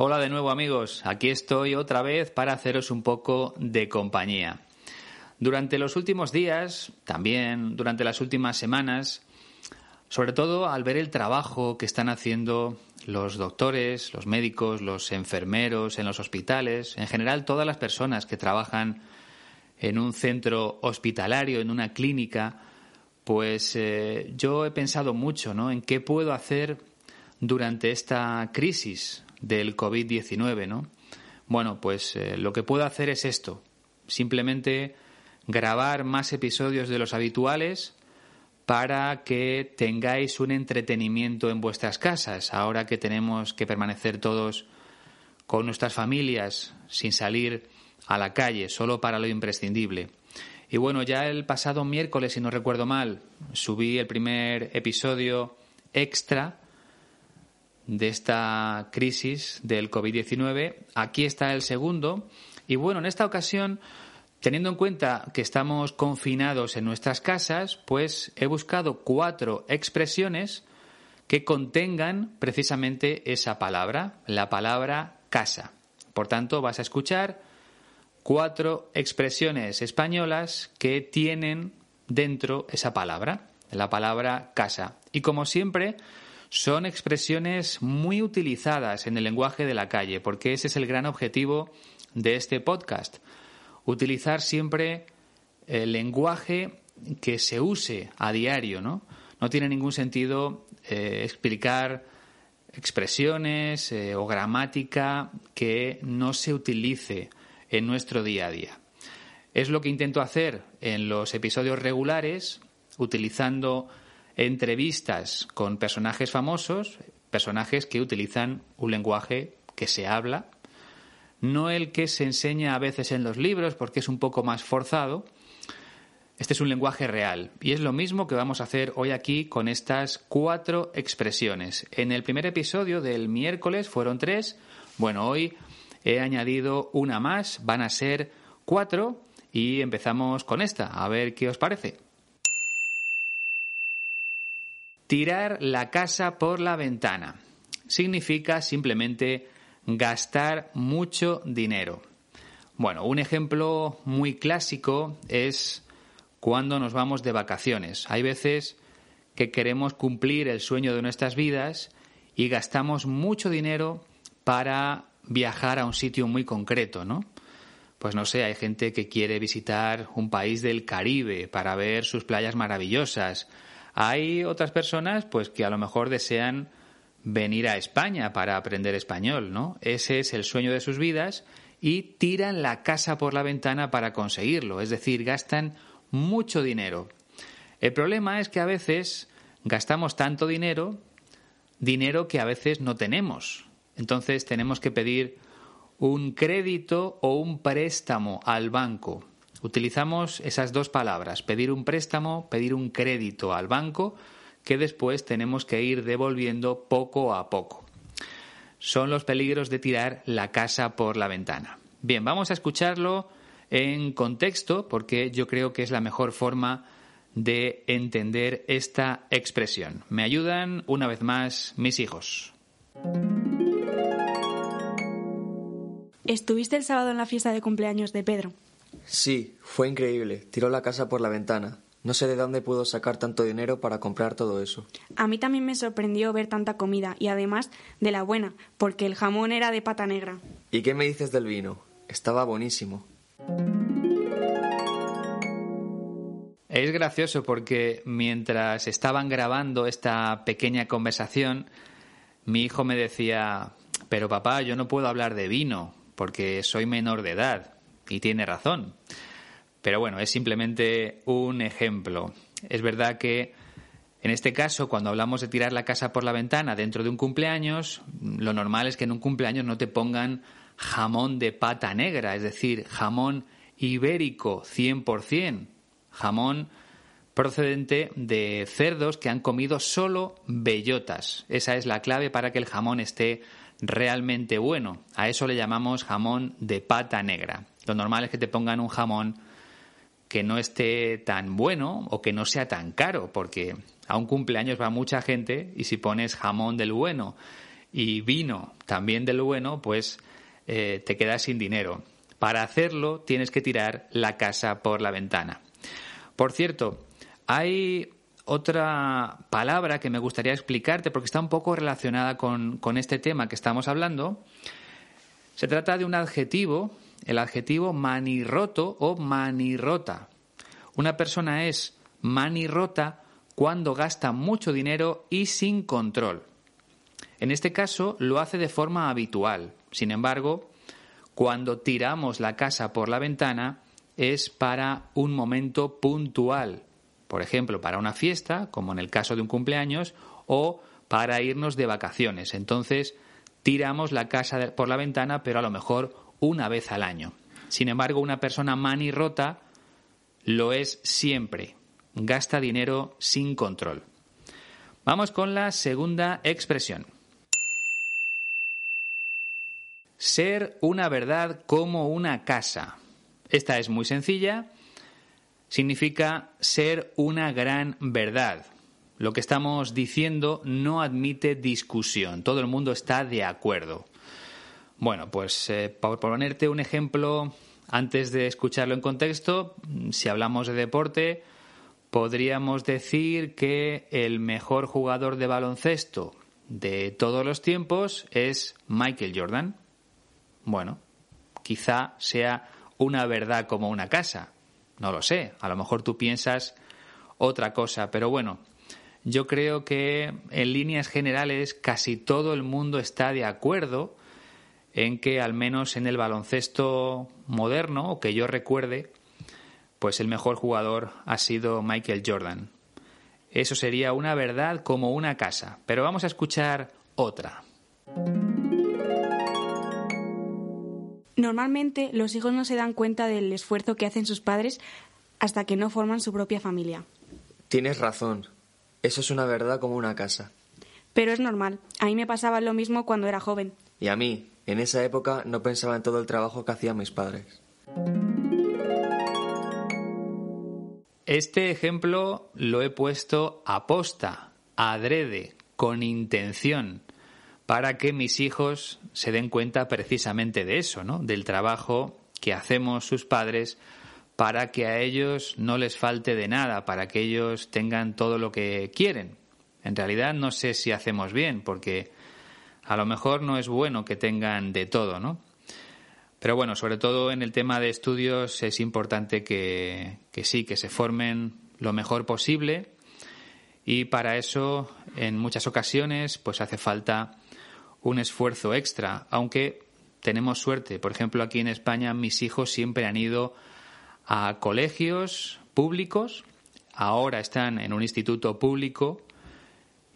Hola de nuevo amigos, aquí estoy otra vez para haceros un poco de compañía. Durante los últimos días, también durante las últimas semanas, sobre todo al ver el trabajo que están haciendo los doctores, los médicos, los enfermeros en los hospitales, en general todas las personas que trabajan en un centro hospitalario, en una clínica, pues eh, yo he pensado mucho ¿no? en qué puedo hacer durante esta crisis del COVID-19, ¿no? Bueno, pues eh, lo que puedo hacer es esto, simplemente grabar más episodios de los habituales para que tengáis un entretenimiento en vuestras casas, ahora que tenemos que permanecer todos con nuestras familias sin salir a la calle, solo para lo imprescindible. Y bueno, ya el pasado miércoles, si no recuerdo mal, subí el primer episodio extra de esta crisis del COVID-19. Aquí está el segundo. Y bueno, en esta ocasión, teniendo en cuenta que estamos confinados en nuestras casas, pues he buscado cuatro expresiones que contengan precisamente esa palabra, la palabra casa. Por tanto, vas a escuchar cuatro expresiones españolas que tienen dentro esa palabra, la palabra casa. Y como siempre, son expresiones muy utilizadas en el lenguaje de la calle, porque ese es el gran objetivo de este podcast. Utilizar siempre el lenguaje que se use a diario, ¿no? No tiene ningún sentido eh, explicar expresiones eh, o gramática que no se utilice en nuestro día a día. Es lo que intento hacer en los episodios regulares, utilizando entrevistas con personajes famosos, personajes que utilizan un lenguaje que se habla, no el que se enseña a veces en los libros porque es un poco más forzado. Este es un lenguaje real y es lo mismo que vamos a hacer hoy aquí con estas cuatro expresiones. En el primer episodio del miércoles fueron tres, bueno, hoy he añadido una más, van a ser cuatro y empezamos con esta, a ver qué os parece. Tirar la casa por la ventana significa simplemente gastar mucho dinero. Bueno, un ejemplo muy clásico es cuando nos vamos de vacaciones. Hay veces que queremos cumplir el sueño de nuestras vidas y gastamos mucho dinero para viajar a un sitio muy concreto, ¿no? Pues no sé, hay gente que quiere visitar un país del Caribe para ver sus playas maravillosas, hay otras personas pues que a lo mejor desean venir a España para aprender español, ¿no? Ese es el sueño de sus vidas y tiran la casa por la ventana para conseguirlo, es decir, gastan mucho dinero. El problema es que a veces gastamos tanto dinero, dinero que a veces no tenemos. Entonces tenemos que pedir un crédito o un préstamo al banco. Utilizamos esas dos palabras, pedir un préstamo, pedir un crédito al banco, que después tenemos que ir devolviendo poco a poco. Son los peligros de tirar la casa por la ventana. Bien, vamos a escucharlo en contexto porque yo creo que es la mejor forma de entender esta expresión. Me ayudan una vez más mis hijos. ¿Estuviste el sábado en la fiesta de cumpleaños de Pedro? Sí, fue increíble. Tiró la casa por la ventana. No sé de dónde pudo sacar tanto dinero para comprar todo eso. A mí también me sorprendió ver tanta comida y además de la buena, porque el jamón era de pata negra. ¿Y qué me dices del vino? Estaba buenísimo. Es gracioso porque mientras estaban grabando esta pequeña conversación, mi hijo me decía, pero papá, yo no puedo hablar de vino porque soy menor de edad. Y tiene razón. Pero bueno, es simplemente un ejemplo. Es verdad que en este caso, cuando hablamos de tirar la casa por la ventana dentro de un cumpleaños, lo normal es que en un cumpleaños no te pongan jamón de pata negra, es decir, jamón ibérico 100%, jamón procedente de cerdos que han comido solo bellotas. Esa es la clave para que el jamón esté realmente bueno. A eso le llamamos jamón de pata negra. Lo normal es que te pongan un jamón que no esté tan bueno o que no sea tan caro, porque a un cumpleaños va mucha gente y si pones jamón del bueno y vino también del bueno, pues eh, te quedas sin dinero. Para hacerlo tienes que tirar la casa por la ventana. Por cierto, hay otra palabra que me gustaría explicarte porque está un poco relacionada con, con este tema que estamos hablando. Se trata de un adjetivo el adjetivo manirroto o manirrota. Una persona es manirrota cuando gasta mucho dinero y sin control. En este caso lo hace de forma habitual. Sin embargo, cuando tiramos la casa por la ventana es para un momento puntual. Por ejemplo, para una fiesta, como en el caso de un cumpleaños, o para irnos de vacaciones. Entonces, tiramos la casa por la ventana, pero a lo mejor una vez al año. Sin embargo, una persona manirrota lo es siempre. Gasta dinero sin control. Vamos con la segunda expresión. Ser una verdad como una casa. Esta es muy sencilla. Significa ser una gran verdad. Lo que estamos diciendo no admite discusión. Todo el mundo está de acuerdo. Bueno, pues eh, por ponerte un ejemplo, antes de escucharlo en contexto, si hablamos de deporte, podríamos decir que el mejor jugador de baloncesto de todos los tiempos es Michael Jordan. Bueno, quizá sea una verdad como una casa. No lo sé, a lo mejor tú piensas otra cosa, pero bueno, yo creo que en líneas generales casi todo el mundo está de acuerdo en que al menos en el baloncesto moderno, o que yo recuerde, pues el mejor jugador ha sido Michael Jordan. Eso sería una verdad como una casa. Pero vamos a escuchar otra. Normalmente los hijos no se dan cuenta del esfuerzo que hacen sus padres hasta que no forman su propia familia. Tienes razón. Eso es una verdad como una casa. Pero es normal. A mí me pasaba lo mismo cuando era joven. Y a mí, en esa época no pensaba en todo el trabajo que hacían mis padres. Este ejemplo lo he puesto a posta, adrede, con intención, para que mis hijos se den cuenta precisamente de eso, ¿no? Del trabajo que hacemos sus padres para que a ellos no les falte de nada, para que ellos tengan todo lo que quieren. En realidad no sé si hacemos bien, porque a lo mejor no es bueno que tengan de todo, ¿no? Pero bueno, sobre todo en el tema de estudios es importante que, sí, que se formen lo mejor posible y para eso en muchas ocasiones pues hace falta un esfuerzo extra, aunque tenemos suerte. Por ejemplo, aquí en España mis hijos siempre han ido a colegios públicos, ahora están en un instituto público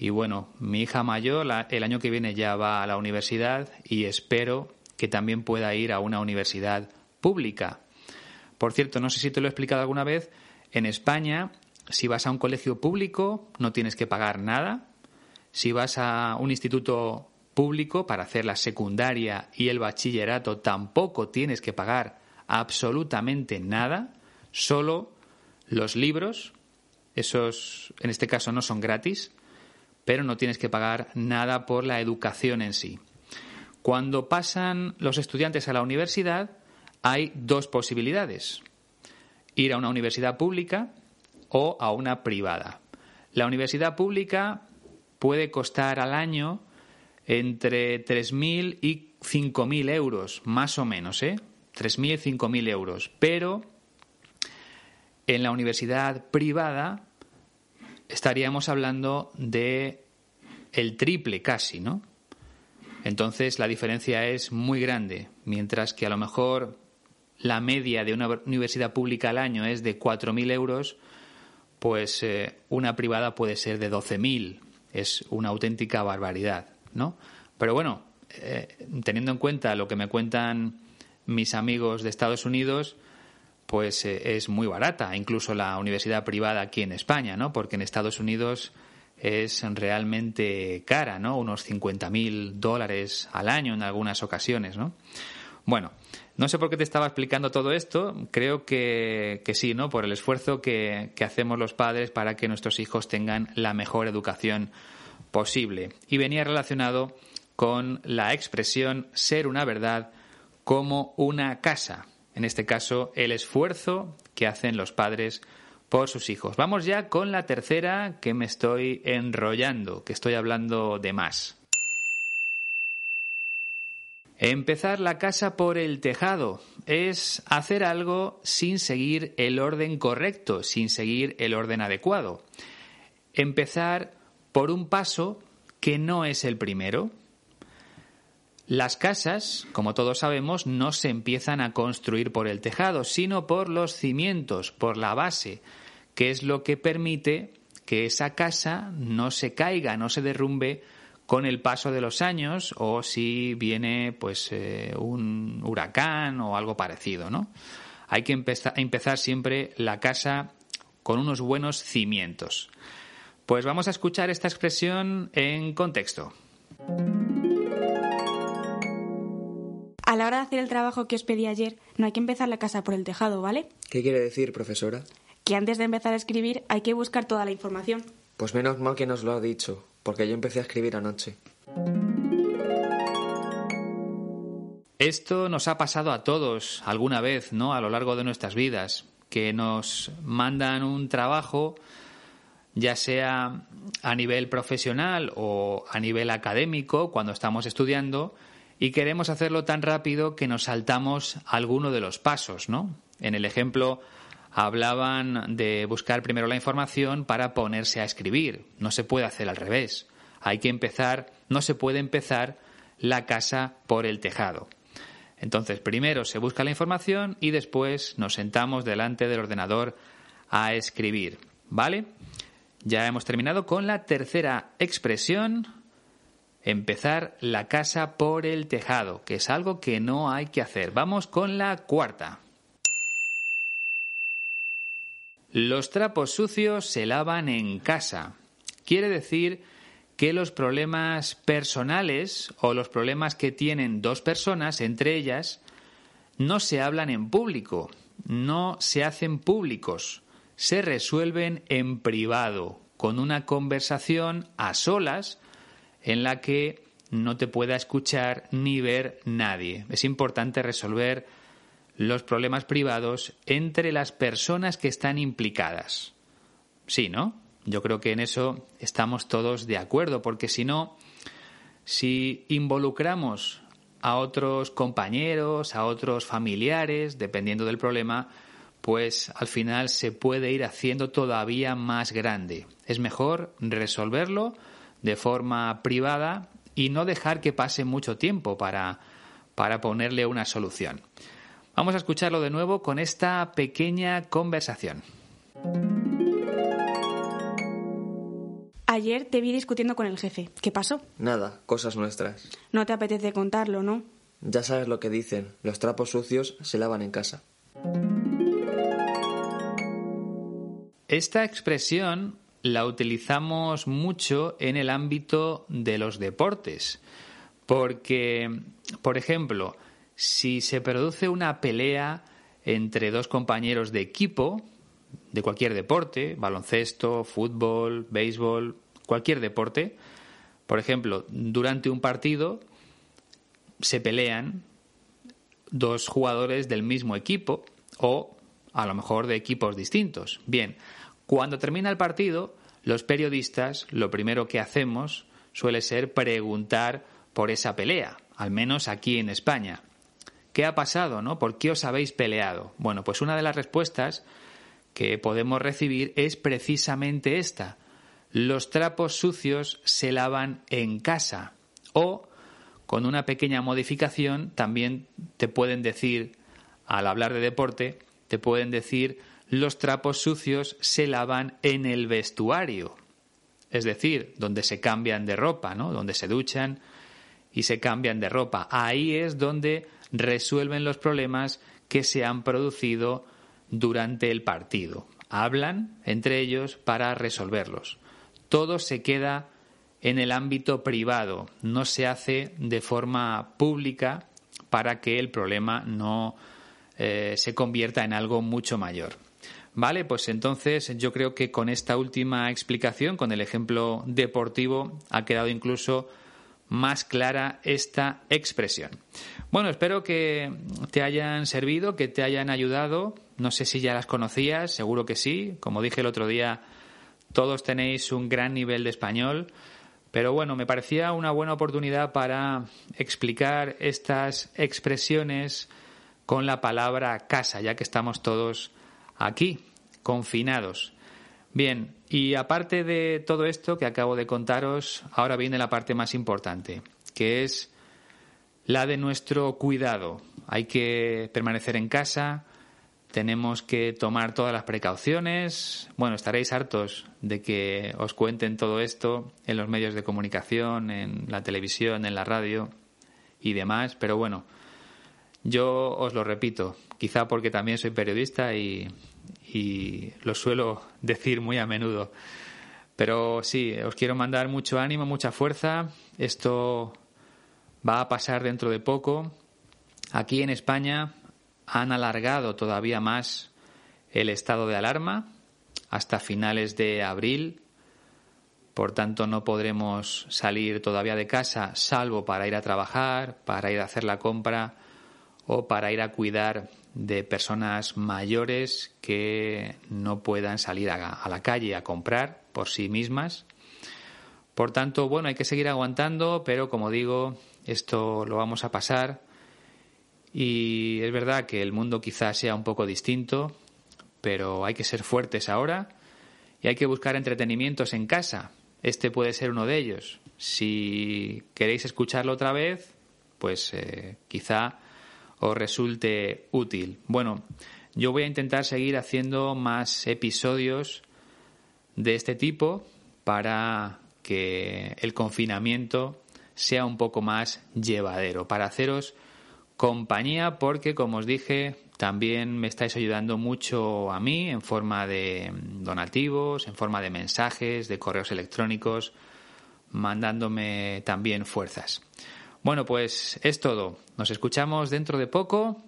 y bueno, mi hija mayor el año que viene ya va a la universidad y espero que también pueda ir a una universidad pública. Por cierto, no sé si te lo he explicado alguna vez, en España, si vas a un colegio público, no tienes que pagar nada. Si vas a un instituto público para hacer la secundaria y el bachillerato, tampoco tienes que pagar absolutamente nada, solo los libros, esos en este caso no son gratis, pero no tienes que pagar nada por la educación en sí. Cuando pasan los estudiantes a la universidad, hay dos posibilidades. Ir a una universidad pública o a una privada. La universidad pública puede costar al año entre 3.000 y 5.000 euros, más o menos, ¿eh? 3.000 y 5.000 euros. Pero en la universidad privada estaríamos hablando de el triple casi, ¿no? Entonces la diferencia es muy grande, mientras que a lo mejor la media de una universidad pública al año es de 4.000 euros, pues eh, una privada puede ser de 12.000. Es una auténtica barbaridad, ¿no? Pero bueno, eh, teniendo en cuenta lo que me cuentan mis amigos de Estados Unidos, pues eh, es muy barata, incluso la universidad privada aquí en España, ¿no? Porque en Estados Unidos es realmente cara, ¿no? Unos 50.000 dólares al año en algunas ocasiones, ¿no? Bueno, no sé por qué te estaba explicando todo esto. Creo que, sí, ¿no? Por el esfuerzo que, que, hacemos los padres para que nuestros hijos tengan la mejor educación posible. Y venía relacionado con la expresión ser una verdad como una casa. En este caso, el esfuerzo que hacen los padres por sus hijos. Vamos ya con la tercera que me estoy enrollando, que estoy hablando de más. Empezar la casa por el tejado es hacer algo sin seguir el orden correcto, sin seguir el orden adecuado. Empezar por un paso que no es el primero. Las casas, como todos sabemos, no se empiezan a construir por el tejado, sino por los cimientos, por la base, que es lo que permite que esa casa no se caiga, no se derrumbe con el paso de los años o si viene pues eh, un huracán o algo parecido, ¿no? Hay que empezar siempre la casa con unos buenos cimientos. Pues vamos a escuchar esta expresión en contexto. A la hora de hacer el trabajo que os pedí ayer, no hay que empezar la casa por el tejado, ¿vale? ¿Qué quiere decir, profesora? Que antes de empezar a escribir hay que buscar toda la información. Pues menos mal que nos lo ha dicho, porque yo empecé a escribir anoche. Esto nos ha pasado a todos alguna vez, ¿no? A lo largo de nuestras vidas, que nos mandan un trabajo, ya sea a nivel profesional o a nivel académico, cuando estamos estudiando, y queremos hacerlo tan rápido que nos saltamos alguno de los pasos, ¿no? En el ejemplo hablaban de buscar primero la información para ponerse a escribir. No se puede hacer al revés. Hay que empezar, no se puede empezar la casa por el tejado. Entonces, primero se busca la información y después nos sentamos delante del ordenador a escribir. ¿Vale? Ya hemos terminado con la tercera expresión empezar la casa por el tejado, que es algo que no hay que hacer. Vamos con la cuarta. Los trapos sucios se lavan en casa. Quiere decir que los problemas personales o los problemas que tienen dos personas entre ellas no se hablan en público, no se hacen públicos, se resuelven en privado, con una conversación a solas en la que no te pueda escuchar ni ver nadie. Es importante resolver los problemas privados entre las personas que están implicadas. Sí, ¿no? Yo creo que en eso estamos todos de acuerdo, porque si no, si involucramos a otros compañeros, a otros familiares, dependiendo del problema, pues al final se puede ir haciendo todavía más grande. Es mejor resolverlo de forma privada y no dejar que pase mucho tiempo para, para ponerle una solución. Vamos a escucharlo de nuevo con esta pequeña conversación. Ayer te vi discutiendo con el jefe. ¿Qué pasó? Nada, cosas nuestras. No te apetece contarlo, ¿no? Ya sabes lo que dicen, los trapos sucios se lavan en casa. Esta expresión la utilizamos mucho en el ámbito de los deportes, porque, por ejemplo, si se produce una pelea entre dos compañeros de equipo, de cualquier deporte, baloncesto, fútbol, béisbol, cualquier deporte, por ejemplo, durante un partido se pelean dos jugadores del mismo equipo o a lo mejor de equipos distintos. Bien, cuando termina el partido, los periodistas lo primero que hacemos suele ser preguntar por esa pelea, al menos aquí en España. ¿Qué ha pasado, no? ¿Por qué os habéis peleado? Bueno, pues una de las respuestas que podemos recibir es precisamente esta. Los trapos sucios se lavan en casa. O, con una pequeña modificación, también te pueden decir, al hablar de deporte, te pueden decir los trapos sucios se lavan en el vestuario, es decir, donde se cambian de ropa, ¿no? donde se duchan y se cambian de ropa. Ahí es donde resuelven los problemas que se han producido durante el partido. Hablan entre ellos para resolverlos. Todo se queda en el ámbito privado, no se hace de forma pública para que el problema no eh, se convierta en algo mucho mayor. Vale, pues entonces yo creo que con esta última explicación, con el ejemplo deportivo, ha quedado incluso más clara esta expresión. Bueno, espero que te hayan servido, que te hayan ayudado. No sé si ya las conocías, seguro que sí. Como dije el otro día, todos tenéis un gran nivel de español. Pero bueno, me parecía una buena oportunidad para explicar estas expresiones con la palabra casa, ya que estamos todos aquí, confinados. Bien, y aparte de todo esto que acabo de contaros, ahora viene la parte más importante, que es la de nuestro cuidado. Hay que permanecer en casa, tenemos que tomar todas las precauciones. Bueno, estaréis hartos de que os cuenten todo esto en los medios de comunicación, en la televisión, en la radio y demás, pero bueno, yo os lo repito, quizá porque también soy periodista y, y lo suelo decir muy a menudo. Pero sí, os quiero mandar mucho ánimo, mucha fuerza. Esto va a pasar dentro de poco. Aquí en España han alargado todavía más el estado de alarma hasta finales de abril. Por tanto, no podremos salir todavía de casa salvo para ir a trabajar, para ir a hacer la compra o para ir a cuidar de personas mayores que no puedan salir a, la calle a comprar por sí mismas. Por tanto, bueno, hay que seguir aguantando, pero como digo, esto lo vamos a pasar. Y es verdad que el mundo quizás sea un poco distinto, pero hay que ser fuertes ahora y hay que buscar entretenimientos en casa. Este puede ser uno de ellos. Si queréis escucharlo otra vez, pues eh, quizá os resulte útil. Bueno, yo voy a intentar seguir haciendo más episodios de este tipo para que el confinamiento sea un poco más llevadero, para haceros compañía porque, como os dije, también me estáis ayudando mucho a mí en forma de donativos, en forma de mensajes, de correos electrónicos, mandándome también fuerzas. Bueno, pues es todo. Nos escuchamos dentro de poco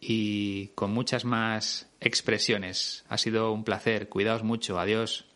y con muchas más expresiones. Ha sido un placer. Cuidaos mucho. Adiós.